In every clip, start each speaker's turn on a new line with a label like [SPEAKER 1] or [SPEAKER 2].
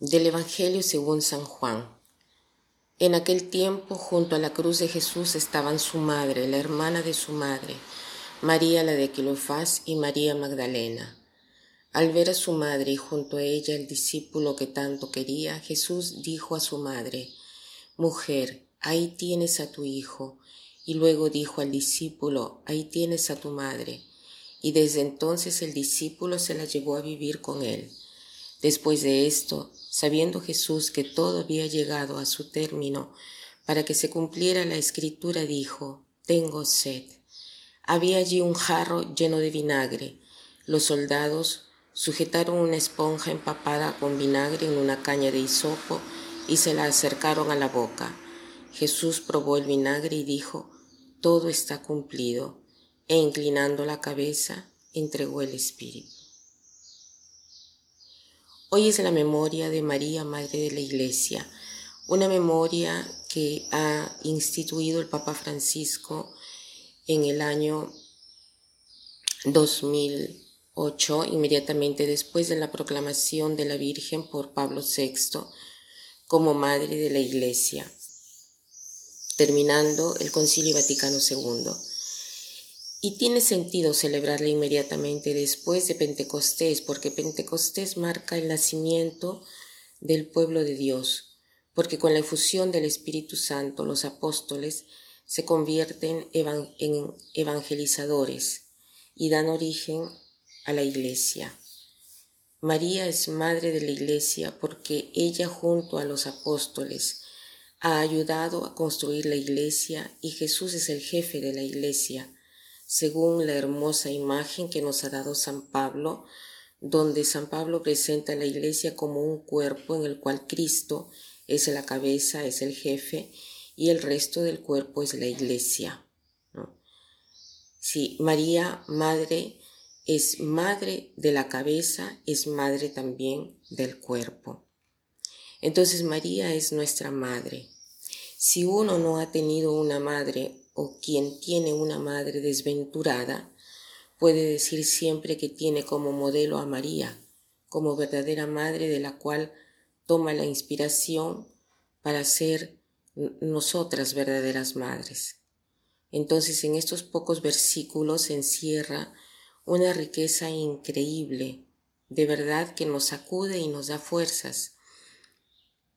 [SPEAKER 1] Del Evangelio según San Juan. En aquel tiempo, junto a la cruz de Jesús estaban su madre, la hermana de su madre, María la de Quilofás y María Magdalena. Al ver a su madre y junto a ella el discípulo que tanto quería, Jesús dijo a su madre, Mujer, ahí tienes a tu hijo. Y luego dijo al discípulo, Ahí tienes a tu madre. Y desde entonces el discípulo se la llevó a vivir con él. Después de esto, sabiendo Jesús que todo había llegado a su término, para que se cumpliera la escritura, dijo, Tengo sed. Había allí un jarro lleno de vinagre. Los soldados sujetaron una esponja empapada con vinagre en una caña de hisopo y se la acercaron a la boca. Jesús probó el vinagre y dijo, Todo está cumplido, e inclinando la cabeza, entregó el Espíritu. Hoy es la memoria de María, Madre de la Iglesia, una memoria que ha instituido el Papa Francisco en el año 2008, inmediatamente después de la proclamación de la Virgen por Pablo VI como Madre de la Iglesia, terminando el Concilio Vaticano II. Y tiene sentido celebrarla inmediatamente después de Pentecostés, porque Pentecostés marca el nacimiento del pueblo de Dios, porque con la efusión del Espíritu Santo los apóstoles se convierten en evangelizadores y dan origen a la iglesia. María es madre de la iglesia porque ella junto a los apóstoles ha ayudado a construir la iglesia y Jesús es el jefe de la iglesia según la hermosa imagen que nos ha dado San Pablo, donde San Pablo presenta a la iglesia como un cuerpo en el cual Cristo es la cabeza, es el jefe, y el resto del cuerpo es la iglesia. Si María, madre, es madre de la cabeza, es madre también del cuerpo. Entonces María es nuestra madre. Si uno no ha tenido una madre o quien tiene una madre desventurada puede decir siempre que tiene como modelo a María, como verdadera madre de la cual toma la inspiración para ser nosotras verdaderas madres. Entonces en estos pocos versículos se encierra una riqueza increíble, de verdad que nos sacude y nos da fuerzas.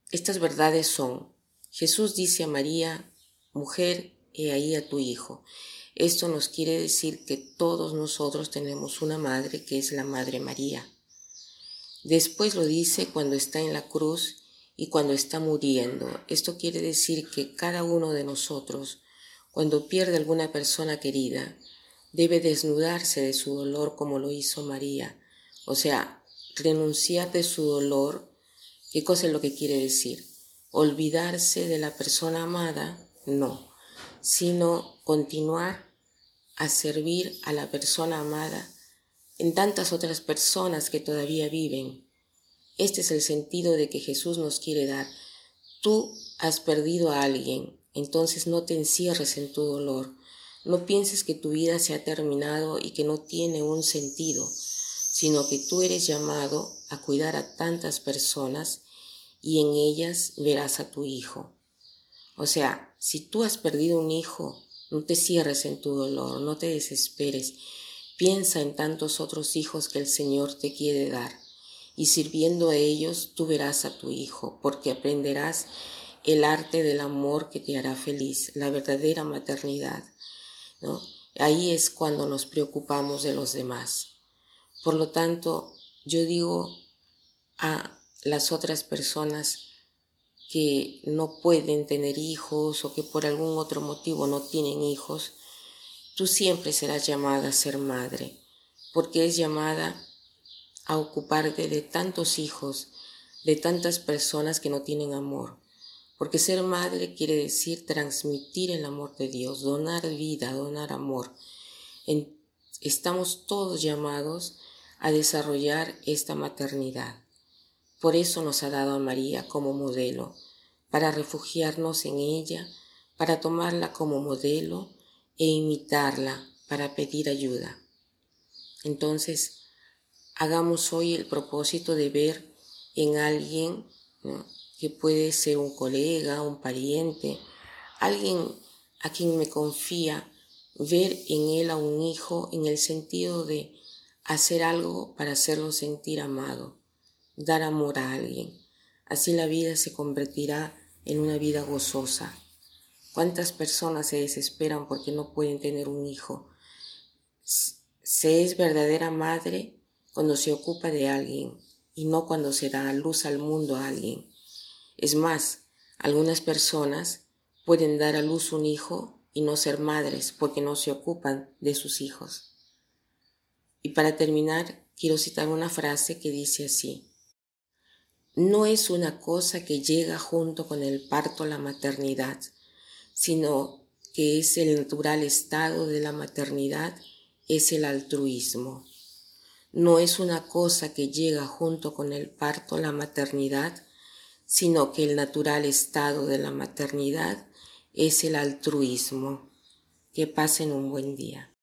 [SPEAKER 1] Estas verdades son, Jesús dice a María, mujer, he ahí a tu hijo. Esto nos quiere decir que todos nosotros tenemos una madre que es la Madre María. Después lo dice cuando está en la cruz y cuando está muriendo. Esto quiere decir que cada uno de nosotros, cuando pierde alguna persona querida, debe desnudarse de su dolor como lo hizo María. O sea, renunciar de su dolor. ¿Qué cosa es lo que quiere decir? Olvidarse de la persona amada, no sino continuar a servir a la persona amada en tantas otras personas que todavía viven. Este es el sentido de que Jesús nos quiere dar. Tú has perdido a alguien, entonces no te encierres en tu dolor. No pienses que tu vida se ha terminado y que no tiene un sentido, sino que tú eres llamado a cuidar a tantas personas y en ellas verás a tu Hijo. O sea, si tú has perdido un hijo, no te cierres en tu dolor, no te desesperes. Piensa en tantos otros hijos que el Señor te quiere dar. Y sirviendo a ellos, tú verás a tu hijo, porque aprenderás el arte del amor que te hará feliz, la verdadera maternidad. Ahí es cuando nos preocupamos de los demás. Por lo tanto, yo digo a las otras personas, que no pueden tener hijos o que por algún otro motivo no tienen hijos, tú siempre serás llamada a ser madre, porque es llamada a ocuparte de tantos hijos, de tantas personas que no tienen amor. Porque ser madre quiere decir transmitir el amor de Dios, donar vida, donar amor. estamos todos llamados a desarrollar esta maternidad. Por eso nos ha dado a María como modelo, para refugiarnos en ella, para tomarla como modelo e imitarla para pedir ayuda. Entonces, hagamos hoy el propósito de ver en alguien que puede ser un colega, un pariente, alguien a quien me confía, ver en él a un hijo en el sentido de hacer algo para hacerlo sentir amado, dar amor a alguien. Así la vida se convertirá en una vida gozosa. ¿Cuántas personas se desesperan porque no pueden tener un hijo? Se es verdadera madre cuando se ocupa de alguien y no cuando se da luz al mundo a alguien. Es más, algunas personas pueden dar a luz un hijo y no ser madres porque no se ocupan de sus hijos. Y para terminar, quiero citar una frase que dice así. No es una cosa que llega junto con el parto la maternidad, sino que es el natural estado de la maternidad, es el altruismo. No es una cosa que llega junto con el parto la maternidad, sino que el natural estado de la maternidad es el altruismo. Que pasen un buen día.